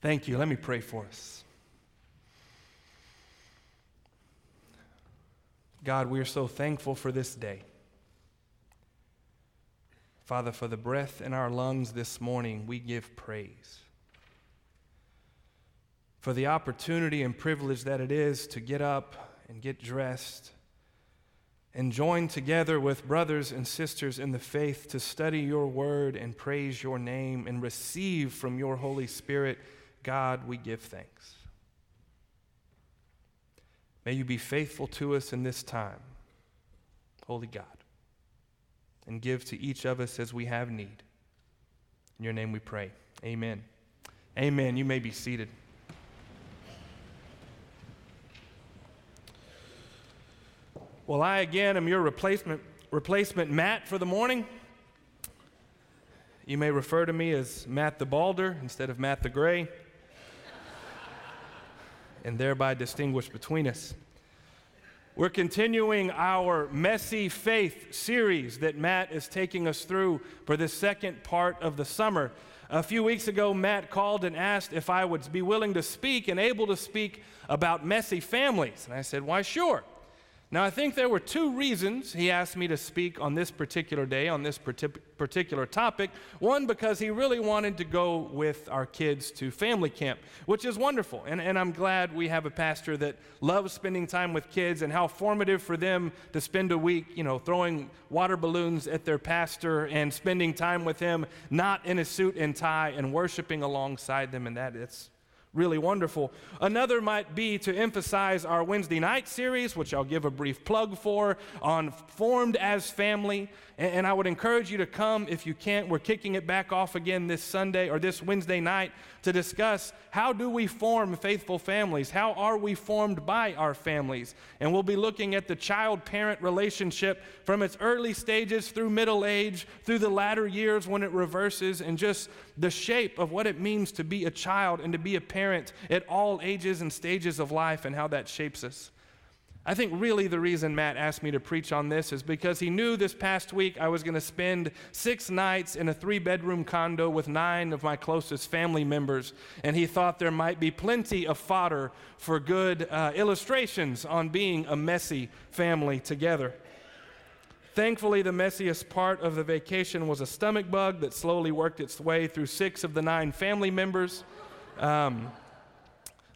Thank you. Let me pray for us. God, we are so thankful for this day. Father, for the breath in our lungs this morning, we give praise. For the opportunity and privilege that it is to get up and get dressed and join together with brothers and sisters in the faith to study your word and praise your name and receive from your Holy Spirit, God, we give thanks. May you be faithful to us in this time, Holy God, and give to each of us as we have need. In your name we pray. Amen. Amen. You may be seated. Well, I again am your replacement, replacement Matt for the morning. You may refer to me as Matt the Balder instead of Matt the Gray, and thereby distinguish between us. We're continuing our Messy Faith series that Matt is taking us through for the second part of the summer. A few weeks ago, Matt called and asked if I would be willing to speak and able to speak about messy families. And I said, Why, sure. Now, I think there were two reasons he asked me to speak on this particular day, on this particular topic. One, because he really wanted to go with our kids to family camp, which is wonderful. And, and I'm glad we have a pastor that loves spending time with kids and how formative for them to spend a week, you know, throwing water balloons at their pastor and spending time with him, not in a suit and tie, and worshiping alongside them. And that it's really wonderful. Another might be to emphasize our Wednesday night series, which I'll give a brief plug for, on Formed as Family. And, I would encourage you to come if you can't. We're kicking it back off again this Sunday or this Wednesday night to discuss how do we form faithful families? How are we formed by our families? And we'll be looking at the child parent relationship from its early stages through middle age, through the latter years when it reverses, and just the shape of what it means to be a child and to be a parent at all ages and stages of life and how that shapes us. I think really the reason Matt asked me to preach on this is because he knew this past week I was going to spend six nights in a three bedroom condo with nine of my closest family members, and he thought there might be plenty of fodder for good uh, illustrations on being a messy family together. Thankfully, the messiest part of the vacation was a stomach bug that slowly worked its way through six of the nine family members. Um,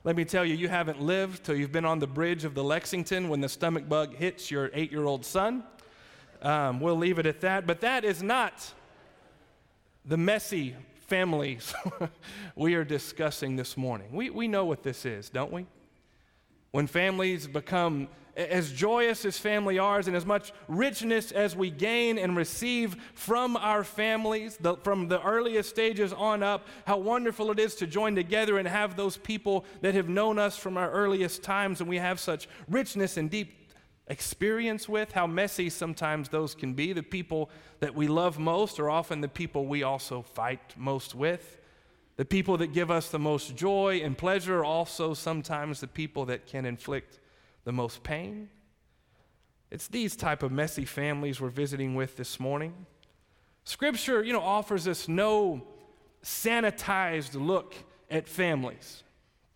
let me tell you, you haven't lived till you've been on the bridge of the Lexington when the stomach bug hits your eight year old son. Um, we'll leave it at that. But that is not the messy families we are discussing this morning. We, we know what this is, don't we? When families become as joyous as family ours and as much richness as we gain and receive from our families, the, from the earliest stages on up, how wonderful it is to join together and have those people that have known us from our earliest times, and we have such richness and deep experience with, how messy sometimes those can be. The people that we love most are often the people we also fight most with. The people that give us the most joy and pleasure are also sometimes the people that can inflict the most pain. It's these type of messy families we're visiting with this morning. Scripture, you know, offers us no sanitized look at families.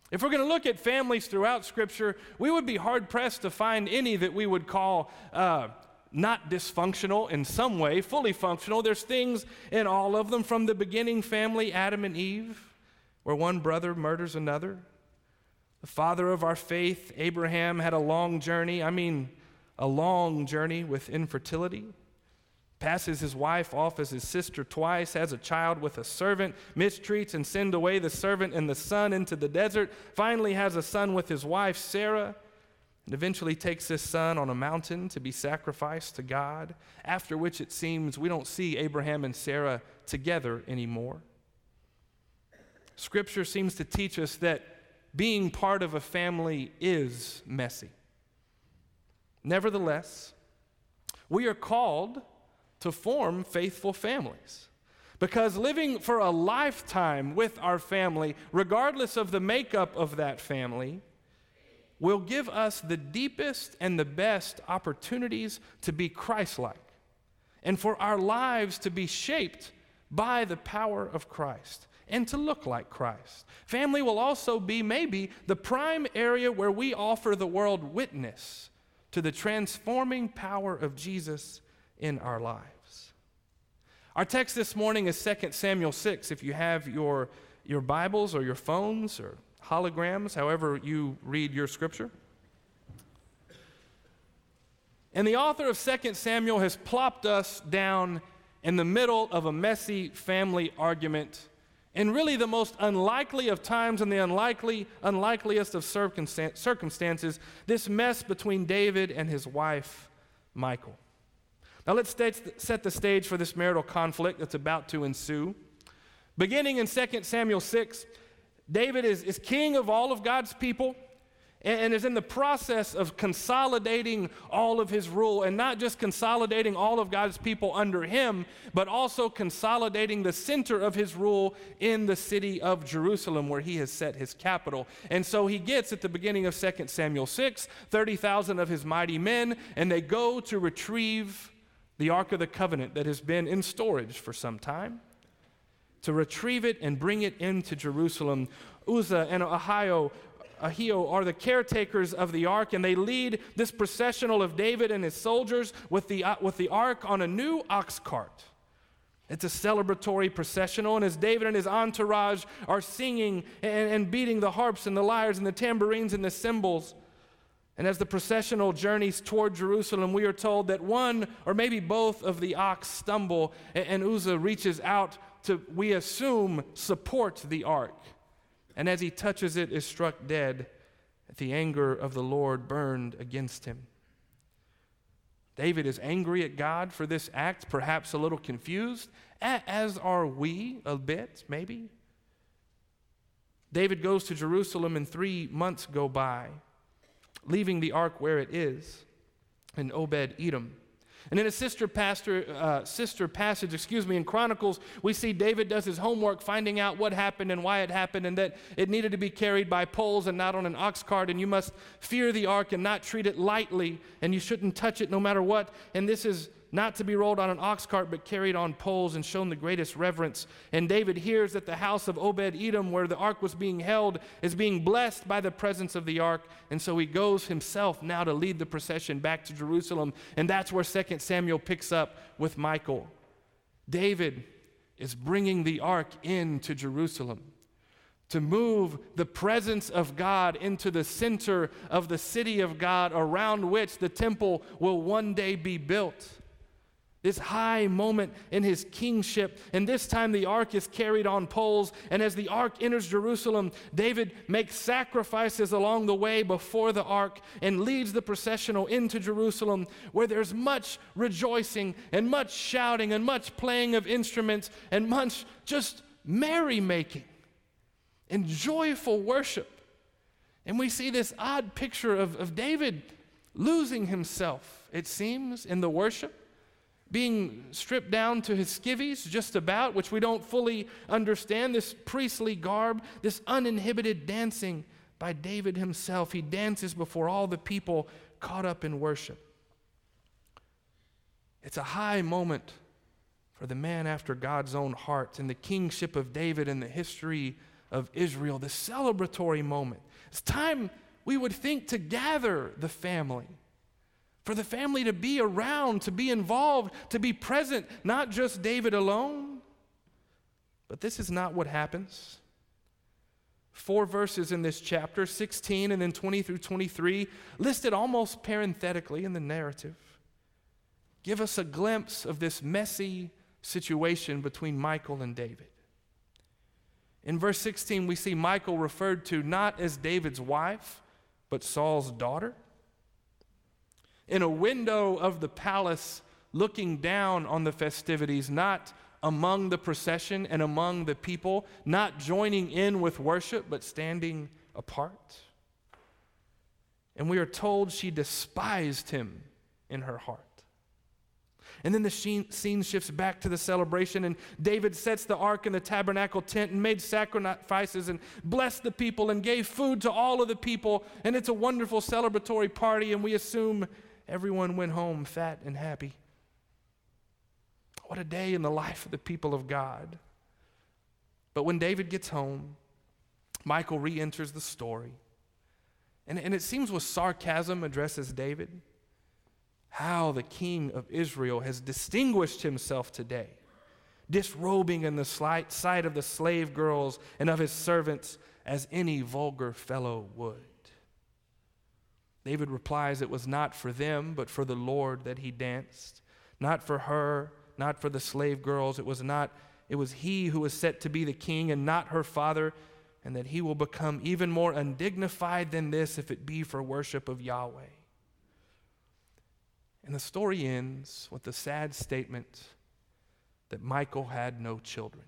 If we're going to look at families throughout Scripture, we would be hard pressed to find any that we would call uh, not dysfunctional in some way, fully functional. There's things in all of them from the beginning family, Adam and Eve, where one brother murders another. The father of our faith, Abraham, had a long journey. I mean, a long journey with infertility. Passes his wife off as his sister twice, has a child with a servant, mistreats and sends away the servant and the son into the desert, finally has a son with his wife, Sarah, and eventually takes this son on a mountain to be sacrificed to God, after which it seems we don't see Abraham and Sarah together anymore. Scripture seems to teach us that being part of a family is messy. Nevertheless, we are called to form faithful families. Because living for a lifetime with our family, regardless of the makeup of that family, will give us the deepest and the best opportunities to be Christ like and for our lives to be shaped by the power of Christ and to look like Christ. Family will also be maybe the prime area where we offer the world witness to the transforming power of Jesus in our lives. Our text this morning is 2 Samuel 6. If you have your, your Bibles or your phones or holograms, however you read your scripture. And the author of 2 Samuel has plopped us down in the middle of a messy family argument in really the most unlikely of times and the unlikely, unlikeliest of circumstances, this mess between David and his wife, Michal. Now let's set the stage for this marital conflict that's about to ensue. Beginning in 2 Samuel 6, David is, is king of all of God's people and is in the process of consolidating all of his rule, and not just consolidating all of God's people under him, but also consolidating the center of his rule in the city of Jerusalem, where he has set his capital. And so he gets at the beginning of 2 Samuel 6 30,000 of his mighty men, and they go to retrieve the Ark of the Covenant that has been in storage for some time. To retrieve it and bring it into Jerusalem. Uzzah and Ahio Ahio are the caretakers of the ark, and they lead this processional of David and his soldiers with the, uh, with the ark on a new ox cart. It's a celebratory processional, and as David and his entourage are singing and, and beating the harps and the lyres and the tambourines and the cymbals, and as the processional journeys toward Jerusalem, we are told that one or maybe both of the ox stumble, and, and Uzzah reaches out to, we assume, support the ark and as he touches it, is struck dead. The anger of the Lord burned against him. David is angry at God for this act, perhaps a little confused, as are we a bit, maybe. David goes to Jerusalem, and three months go by, leaving the ark where it is in Obed Edom. And in a sister pastor, uh, sister passage, excuse me, in Chronicles, we see David does his homework, finding out what happened and why it happened, and that it needed to be carried by poles and not on an ox cart. And you must fear the ark and not treat it lightly, and you shouldn't touch it no matter what. And this is not to be rolled on an ox cart, but carried on poles and shown the greatest reverence. And David hears that the house of Obed Edom, where the ark was being held, is being blessed by the presence of the ark. And so he goes himself now to lead the procession back to Jerusalem. And that's where 2 Samuel picks up with Michal. David is bringing the ark into Jerusalem to move the presence of God into the center of the city of God around which the temple will one day be built this high moment in his kingship. And this time the ark is carried on poles. And as the ark enters Jerusalem, David makes sacrifices along the way before the ark and leads the processional into Jerusalem, where there's much rejoicing and much shouting and much playing of instruments and much just merrymaking and joyful worship. And we see this odd picture of, of David losing himself, it seems, in the worship being stripped down to his skivvies, just about, which we don't fully understand, this priestly garb, this uninhibited dancing by David himself. He dances before all the people caught up in worship. It's a high moment for the man after God's own heart and the kingship of David and the history of Israel, the celebratory moment. It's time we would think to gather the family for the family to be around, to be involved, to be present, not just David alone. But this is not what happens. Four verses in this chapter, 16 and then 20 through 23, listed almost parenthetically in the narrative, give us a glimpse of this messy situation between Michal and David. In verse 16, we see Michal referred to not as David's wife, but Saul's daughter in a window of the palace looking down on the festivities, not among the procession and among the people, not joining in with worship, but standing apart. And we are told she despised him in her heart. And then the scene shifts back to the celebration, and David sets the ark in the tabernacle tent and made sacrifices and blessed the people and gave food to all of the people. And it's a wonderful celebratory party, and we assume Everyone went home fat and happy. What a day in the life of the people of God. But when David gets home, Michal re enters the story. And, and it seems with sarcasm addresses David how the king of Israel has distinguished himself today, disrobing in the sight of the slave girls and of his servants as any vulgar fellow would. David replies, It was not for them, but for the Lord that he danced, not for her, not for the slave girls. It was not, it was he who was set to be the king and not her father, and that he will become even more undignified than this if it be for worship of Yahweh. And the story ends with the sad statement that Michal had no children,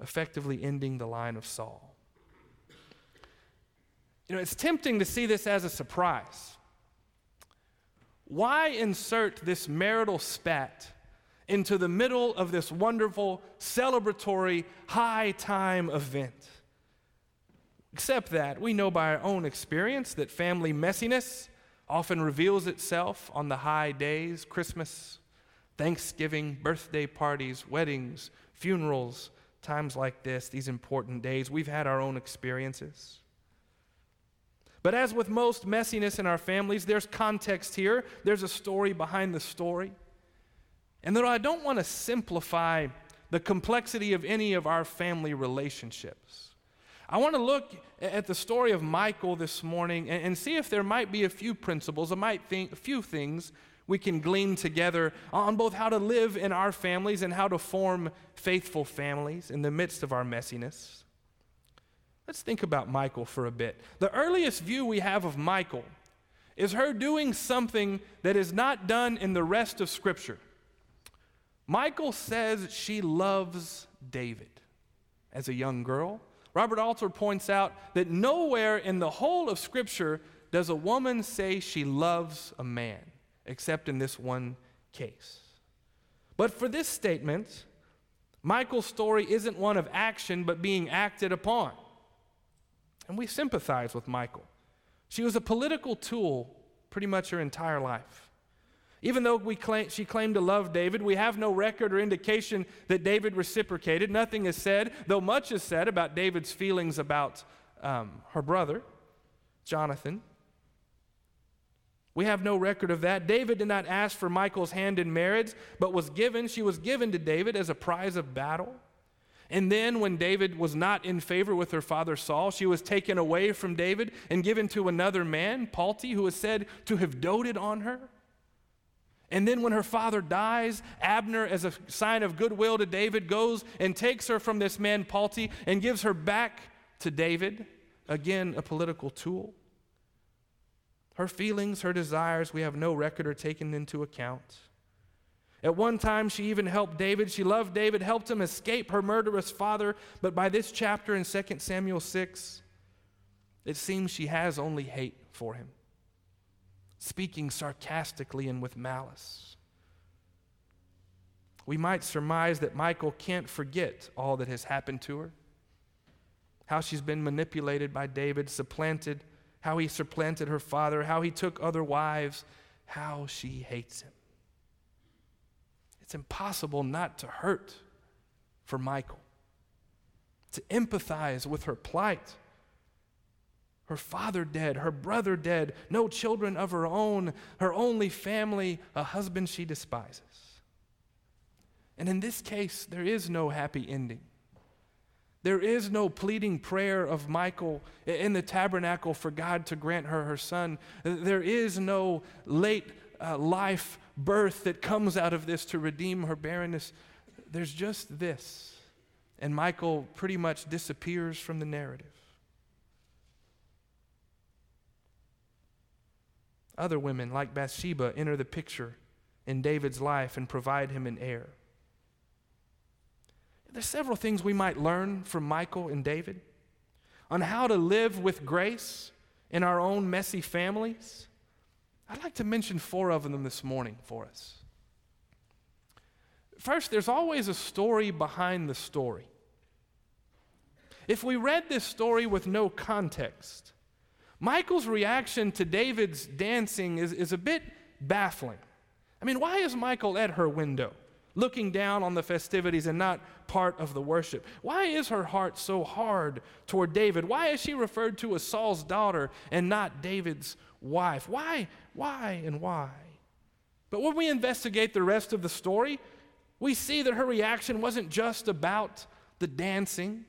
effectively ending the line of Saul. You know, it's tempting to see this as a surprise. Why insert this marital spat into the middle of this wonderful, celebratory, high time event? Except that we know by our own experience that family messiness often reveals itself on the high days Christmas, Thanksgiving, birthday parties, weddings, funerals, times like this, these important days. We've had our own experiences. But as with most messiness in our families, there's context here, there's a story behind the story. And though I don't want to simplify the complexity of any of our family relationships, I want to look at the story of Michal this morning and, and see if there might be a few principles, I might think a few things we can glean together on both how to live in our families and how to form faithful families in the midst of our messiness. Let's think about Michal for a bit. The earliest view we have of Michal is her doing something that is not done in the rest of Scripture. Michal says she loves David as a young girl. Robert Alter points out that nowhere in the whole of Scripture does a woman say she loves a man, except in this one case. But for this statement, Michal's story isn't one of action, but being acted upon. And we sympathize with Michal. She was a political tool pretty much her entire life. Even though we claim, she claimed to love David, we have no record or indication that David reciprocated. Nothing is said, though much is said about David's feelings about um, her brother, Jonathan. We have no record of that. David did not ask for Michal's hand in marriage, but was given, she was given to David as a prize of battle. And then, when David was not in favor with her father Saul, she was taken away from David and given to another man, Palti, who is said to have doted on her. And then, when her father dies, Abner, as a sign of goodwill to David, goes and takes her from this man, Palti, and gives her back to David. Again, a political tool. Her feelings, her desires, we have no record or taken into account. At one time, she even helped David. She loved David, helped him escape her murderous father. But by this chapter in 2 Samuel 6, it seems she has only hate for him speaking sarcastically and with malice. We might surmise that Michal can't forget all that has happened to her, how she's been manipulated by David, supplanted, how he supplanted her father, how he took other wives, how she hates him. It's impossible not to hurt for Michal, to empathize with her plight her father dead, her brother dead, no children of her own, her only family, a husband she despises. And in this case, there is no happy ending. There is no pleading prayer of Michal in the tabernacle for God to grant her her son. There is no late uh, life birth that comes out of this to redeem her barrenness. There's just this. And Michal pretty much disappears from the narrative. Other women, like Bathsheba, enter the picture in David's life and provide him an heir. There's several things we might learn from Michal and David on how to live with grace in our own messy families. I'd like to mention four of them this morning for us. First, there's always a story behind the story. If we read this story with no context, Michal's reaction to David's dancing is, is a bit baffling. I mean, why is Michal at her window? Looking down on the festivities and not part of the worship? Why is her heart so hard toward David? Why is she referred to as Saul's daughter and not David's wife? Why, why, and why? But when we investigate the rest of the story, we see that her reaction wasn't just about the dancing.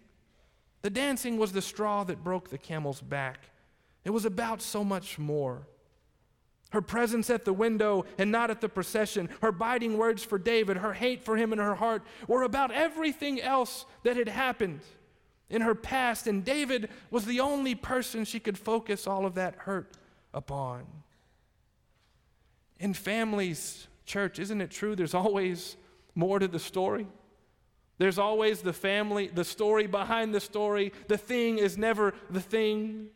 The dancing was the straw that broke the camel's back. It was about so much more. Her presence at the window and not at the procession, her biting words for David, her hate for him in her heart were about everything else that had happened in her past, and David was the only person she could focus all of that hurt upon. In families, church, isn't it true? There's always more to the story. There's always the family, the story behind the story. The thing is never the thing.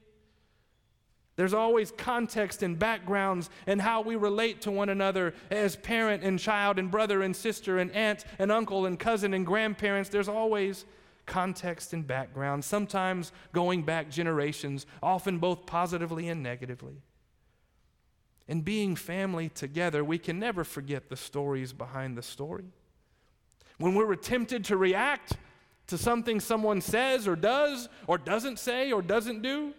There's always context and backgrounds and how we relate to one another as parent and child and brother and sister and aunt and uncle and cousin and grandparents. There's always context and background, sometimes going back generations, often both positively and negatively. In being family together, we can never forget the stories behind the story. When we're tempted to react to something someone says or does or doesn't say or doesn't do,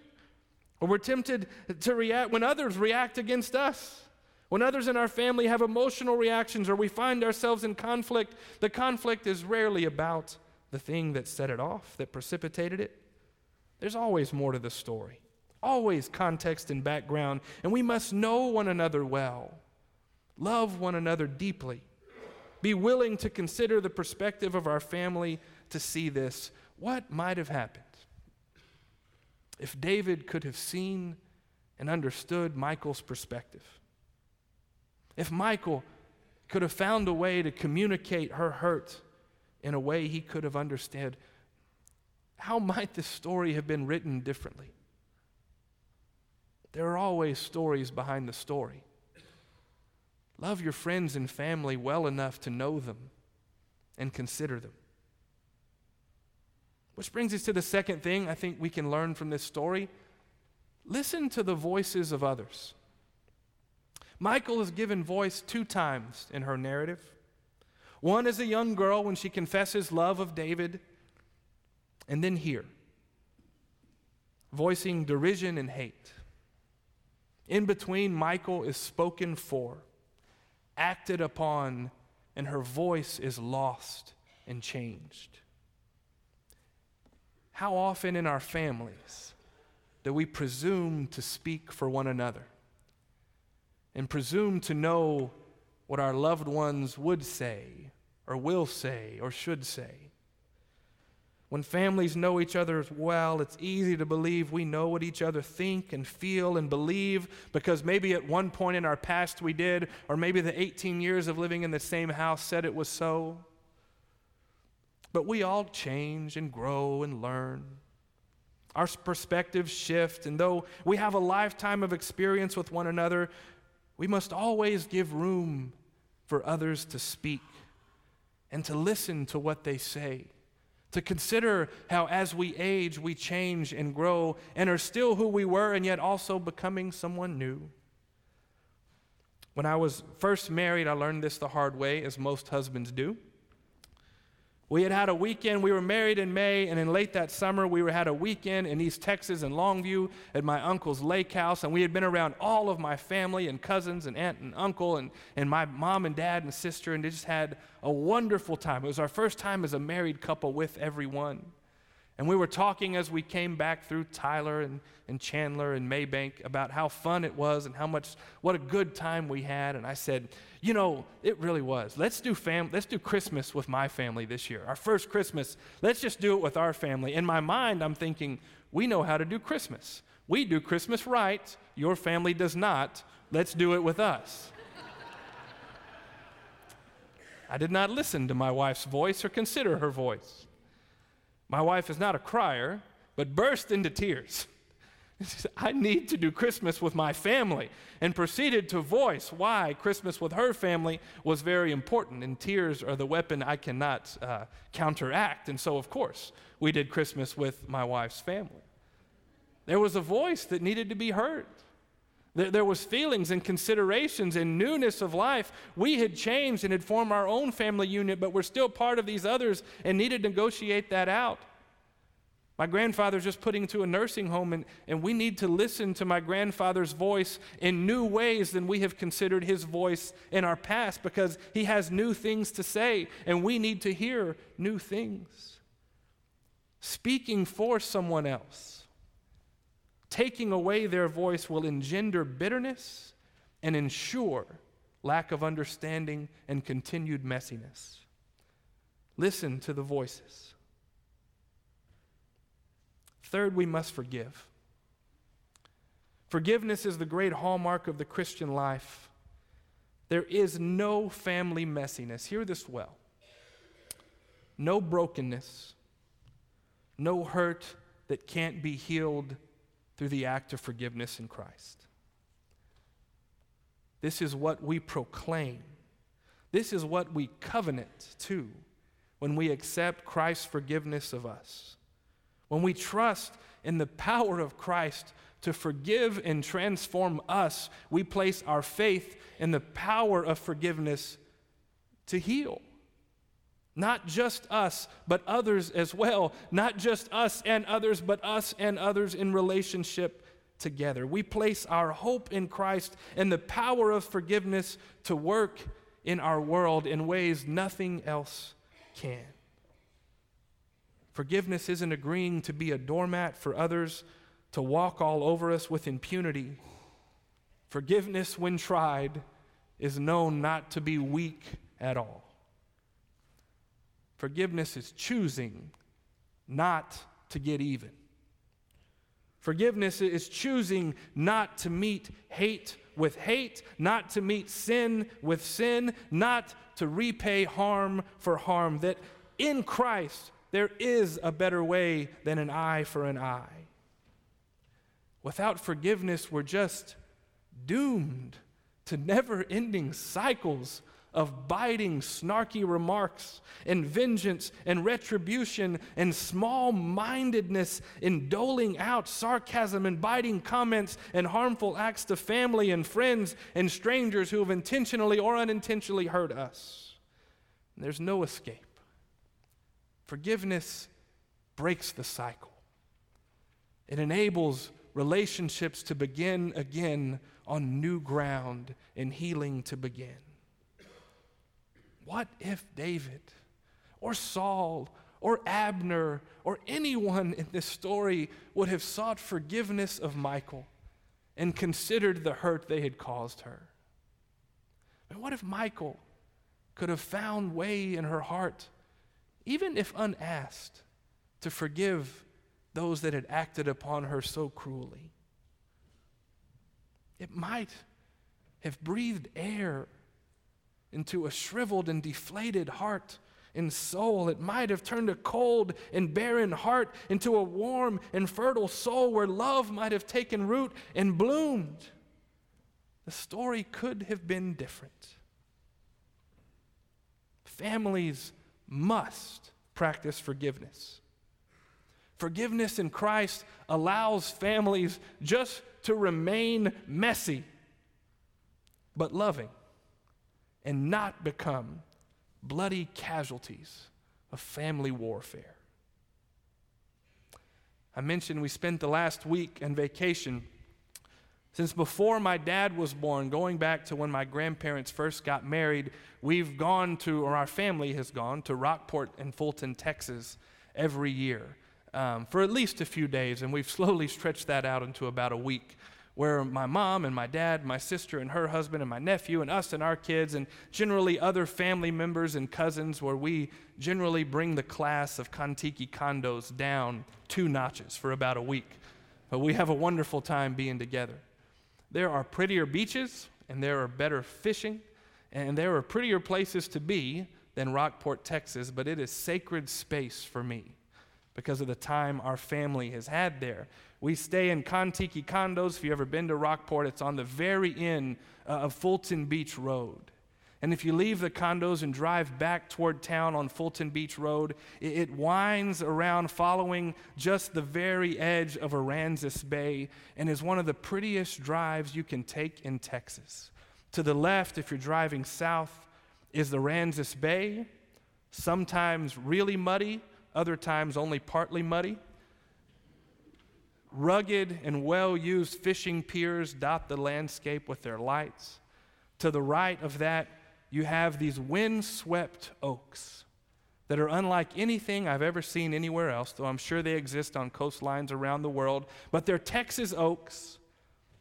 or we're tempted to react when others react against us. When others in our family have emotional reactions or we find ourselves in conflict, the conflict is rarely about the thing that set it off, that precipitated it. There's always more to the story, always context and background, and we must know one another well, love one another deeply, be willing to consider the perspective of our family to see this. What might have happened? If David could have seen and understood Michal's perspective, if Michal could have found a way to communicate her hurt in a way he could have understood, how might this story have been written differently? There are always stories behind the story. Love your friends and family well enough to know them and consider them. Which brings us to the second thing I think we can learn from this story listen to the voices of others. Michal is given voice two times in her narrative. One as a young girl when she confesses love of David, and then here, voicing derision and hate. In between, Michal is spoken for, acted upon, and her voice is lost and changed. How often in our families do we presume to speak for one another and presume to know what our loved ones would say or will say or should say? When families know each other well, it's easy to believe we know what each other think and feel and believe because maybe at one point in our past we did, or maybe the 18 years of living in the same house said it was so. But we all change and grow and learn. Our perspectives shift, and though we have a lifetime of experience with one another, we must always give room for others to speak and to listen to what they say. To consider how, as we age, we change and grow and are still who we were, and yet also becoming someone new. When I was first married, I learned this the hard way, as most husbands do. We had had a weekend. We were married in May, and in late that summer, we were, had a weekend in East Texas in Longview at my uncle's lake house. And we had been around all of my family and cousins and aunt and uncle and, and my mom and dad and sister, and they just had a wonderful time. It was our first time as a married couple with everyone. And we were talking as we came back through Tyler and, and Chandler and Mabank about how fun it was and how much, what a good time we had. And I said, you know, it really was. Let's do, fam- let's do Christmas with my family this year. Our first Christmas, let's just do it with our family. In my mind, I'm thinking, we know how to do Christmas. We do Christmas right. Your family does not. Let's do it with us. I did not listen to my wife's voice or consider her voice. My wife is not a crier, but burst into tears. I need to do Christmas with my family, and proceeded to voice why Christmas with her family was very important. And tears are the weapon I cannot uh, counteract. And so, of course, we did Christmas with my wife's family. There was a voice that needed to be heard. There, there was feelings and considerations and newness of life. We had changed and had formed our own family unit, but we're still part of these others and needed to negotiate that out. My grandfather's just putting into a nursing home, and, and we need to listen to my grandfather's voice in new ways than we have considered his voice in our past because he has new things to say, and we need to hear new things. Speaking for someone else Taking away their voice will engender bitterness and ensure lack of understanding and continued messiness. Listen to the voices. Third, we must forgive. Forgiveness is the great hallmark of the Christian life. There is no family messiness. Hear this well. No brokenness, no hurt that can't be healed through the act of forgiveness in Christ. This is what we proclaim. This is what we covenant to when we accept Christ's forgiveness of us. When we trust in the power of Christ to forgive and transform us, we place our faith in the power of forgiveness to heal. Not just us, but others as well. Not just us and others, but us and others in relationship together. We place our hope in Christ and the power of forgiveness to work in our world in ways nothing else can. Forgiveness isn't agreeing to be a doormat for others to walk all over us with impunity. Forgiveness, when tried, is known not to be weak at all. Forgiveness is choosing not to get even. Forgiveness is choosing not to meet hate with hate, not to meet sin with sin, not to repay harm for harm. That in Christ there is a better way than an eye for an eye. Without forgiveness, we're just doomed to never ending cycles of biting, snarky remarks and vengeance and retribution and small mindedness in doling out sarcasm and biting comments and harmful acts to family and friends and strangers who have intentionally or unintentionally hurt us. There's no escape. Forgiveness breaks the cycle, it enables relationships to begin again on new ground and healing to begin. What if David or Saul or Abner or anyone in this story would have sought forgiveness of Michal and considered the hurt they had caused her? And what if Michal could have found way in her heart, even if unasked, to forgive those that had acted upon her so cruelly? It might have breathed air into a shriveled and deflated heart and soul. It might have turned a cold and barren heart into a warm and fertile soul where love might have taken root and bloomed. The story could have been different. Families must practice forgiveness. Forgiveness in Christ allows families just to remain messy, but loving and not become bloody casualties of family warfare. I mentioned we spent the last week in vacation. Since before my dad was born, going back to when my grandparents first got married, we've gone to, or our family has gone to Rockport and Fulton, Texas every year um, for at least a few days, and we've slowly stretched that out into about a week where my mom and my dad, my sister and her husband, and my nephew, and us and our kids, and generally other family members and cousins, where we generally bring the class of Kontiki condos down two notches for about a week. But we have a wonderful time being together. There are prettier beaches, and there are better fishing, and there are prettier places to be than Rockport, Texas, but it is sacred space for me because of the time our family has had there. We stay in Kontiki condos. If you've ever been to Rockport, it's on the very end uh, of Fulton Beach Road. And if you leave the condos and drive back toward town on Fulton Beach Road, it, winds around following just the very edge of Aransas Bay and is one of the prettiest drives you can take in Texas. To the left, if you're driving south, is the Aransas Bay, sometimes really muddy, other times only partly muddy. Rugged and well used fishing piers dot the landscape with their lights. To the right of that, you have these wind-swept oaks that are unlike anything I've ever seen anywhere else, though I'm sure they exist on coastlines around the world. But they're Texas oaks.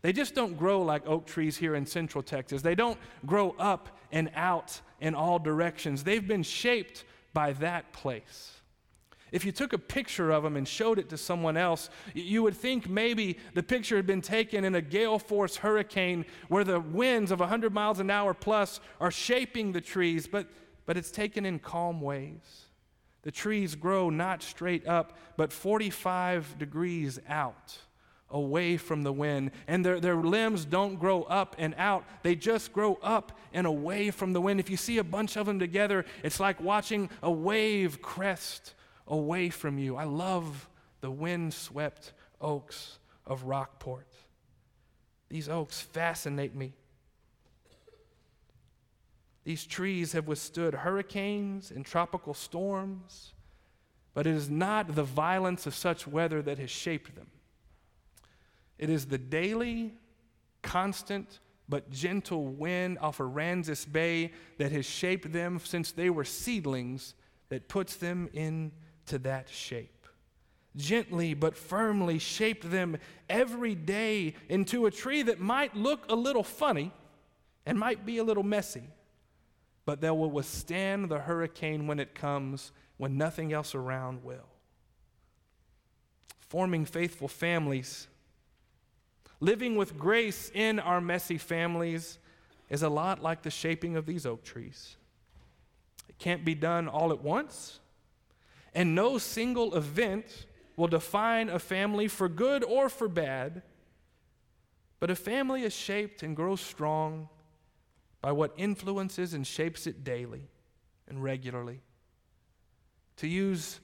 They just don't grow like oak trees here in central Texas. They don't grow up and out in all directions. They've been shaped by that place. If you took a picture of them and showed it to someone else, you would think maybe the picture had been taken in a gale force hurricane where the winds of 100 miles an hour plus are shaping the trees, but, but it's taken in calm waves. The trees grow not straight up, but 45 degrees out, away from the wind. And their, their limbs don't grow up and out, they just grow up and away from the wind. If you see a bunch of them together, it's like watching a wave crest away from you. I love the wind-swept oaks of Rockport. These oaks fascinate me. These trees have withstood hurricanes and tropical storms, but it is not the violence of such weather that has shaped them. It is the daily, constant, but gentle wind off Aransas Bay that has shaped them since they were seedlings that puts them in to that shape. Gently but firmly shaped them every day into a tree that might look a little funny and might be a little messy, but that will withstand the hurricane when it comes, when nothing else around will. Forming faithful families, living with grace in our messy families, is a lot like the shaping of these oak trees. It can't be done all at once and no single event will define a family for good or for bad. But a family is shaped and grows strong by what influences and shapes it daily and regularly. To use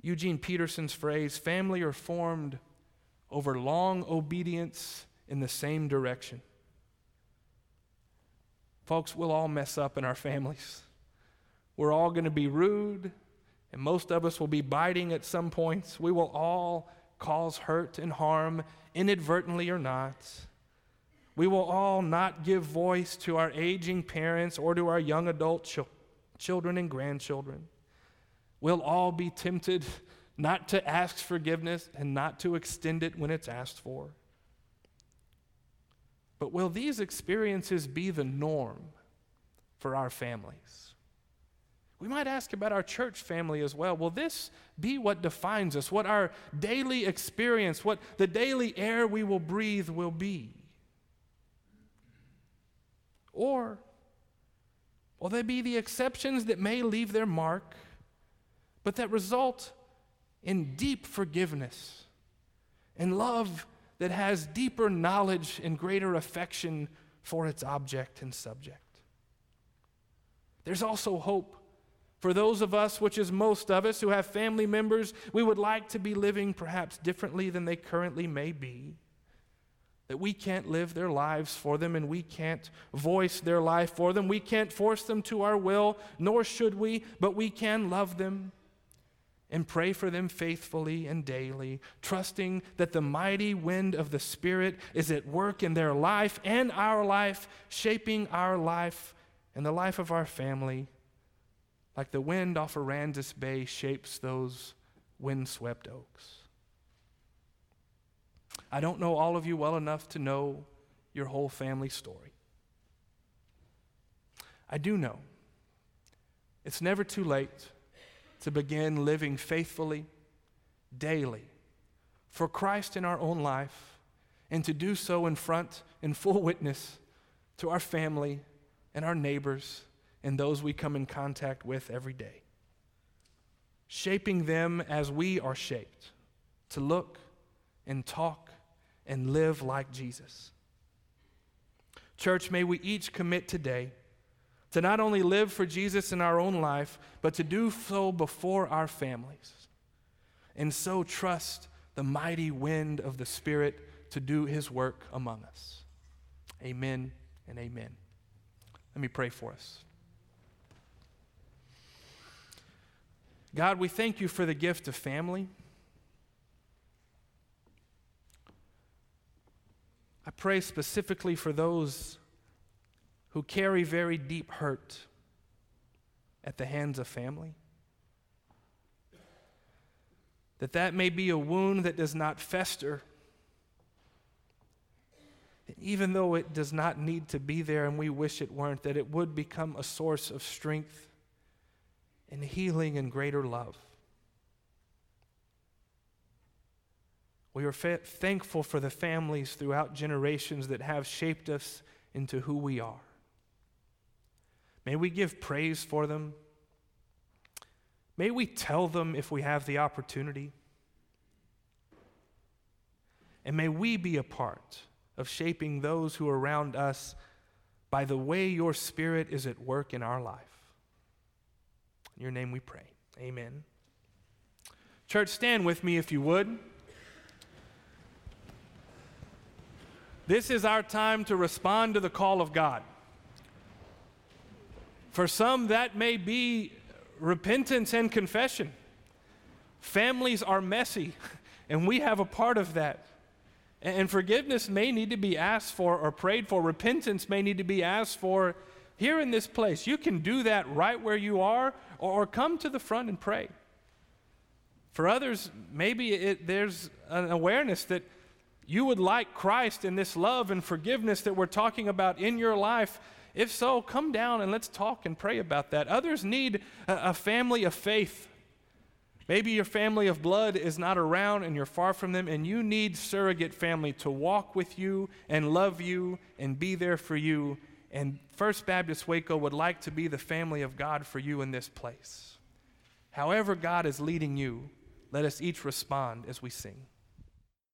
Eugene Peterson's phrase, family are formed over long obedience in the same direction. Folks, we'll all mess up in our families. We're all going to be rude and most of us will be biting at some points. We will all cause hurt and harm, inadvertently or not. We will all not give voice to our aging parents or to our young adult ch- children and grandchildren. We'll all be tempted not to ask forgiveness and not to extend it when it's asked for. But will these experiences be the norm for our families? We might ask about our church family as well. Will this be what defines us, what our daily experience, what the daily air we will breathe will be? Or will there be the exceptions that may leave their mark, but that result in deep forgiveness and love that has deeper knowledge and greater affection for its object and subject? There's also hope for those of us, which is most of us, who have family members we would like to be living perhaps differently than they currently may be, that we can't live their lives for them and we can't voice their life for them. We can't force them to our will, nor should we, but we can love them and pray for them faithfully and daily, trusting that the mighty wind of the Spirit is at work in their life and our life, shaping our life and the life of our family like the wind off Aransas Bay shapes those windswept oaks. I don't know all of you well enough to know your whole family story. I do know it's never too late to begin living faithfully, daily, for Christ in our own life, and to do so in front, in full witness to our family and our neighbors and those we come in contact with every day, shaping them as we are shaped to look and talk and live like Jesus. Church, may we each commit today to not only live for Jesus in our own life, but to do so before our families. And so trust the mighty wind of the Spirit to do his work among us. Amen and amen. Let me pray for us. God, we thank you for the gift of family. I pray specifically for those who carry very deep hurt at the hands of family. That that may be a wound that does not fester even though it does not need to be there and we wish it weren't, that it would become a source of strength and healing and greater love. We are fa- thankful for the families throughout generations that have shaped us into who we are. May we give praise for them. May we tell them if we have the opportunity. And may we be a part of shaping those who are around us by the way your Spirit is at work in our life. In your name we pray. Amen. Church, stand with me if you would. This is our time to respond to the call of God. For some, that may be repentance and confession. Families are messy, and we have a part of that. And forgiveness may need to be asked for or prayed for. Repentance may need to be asked for here in this place. You can do that right where you are or, come to the front and pray. For others, maybe it, there's an awareness that you would like Christ in this love and forgiveness that we're talking about in your life. If so, come down and let's talk and pray about that. Others need a, a family of faith Maybe your family of blood is not around and you're far from them, and you need surrogate family to walk with you and love you and be there for you. And First Baptist Waco would like to be the family of God for you in this place. However, God is leading you, let us each respond as we sing.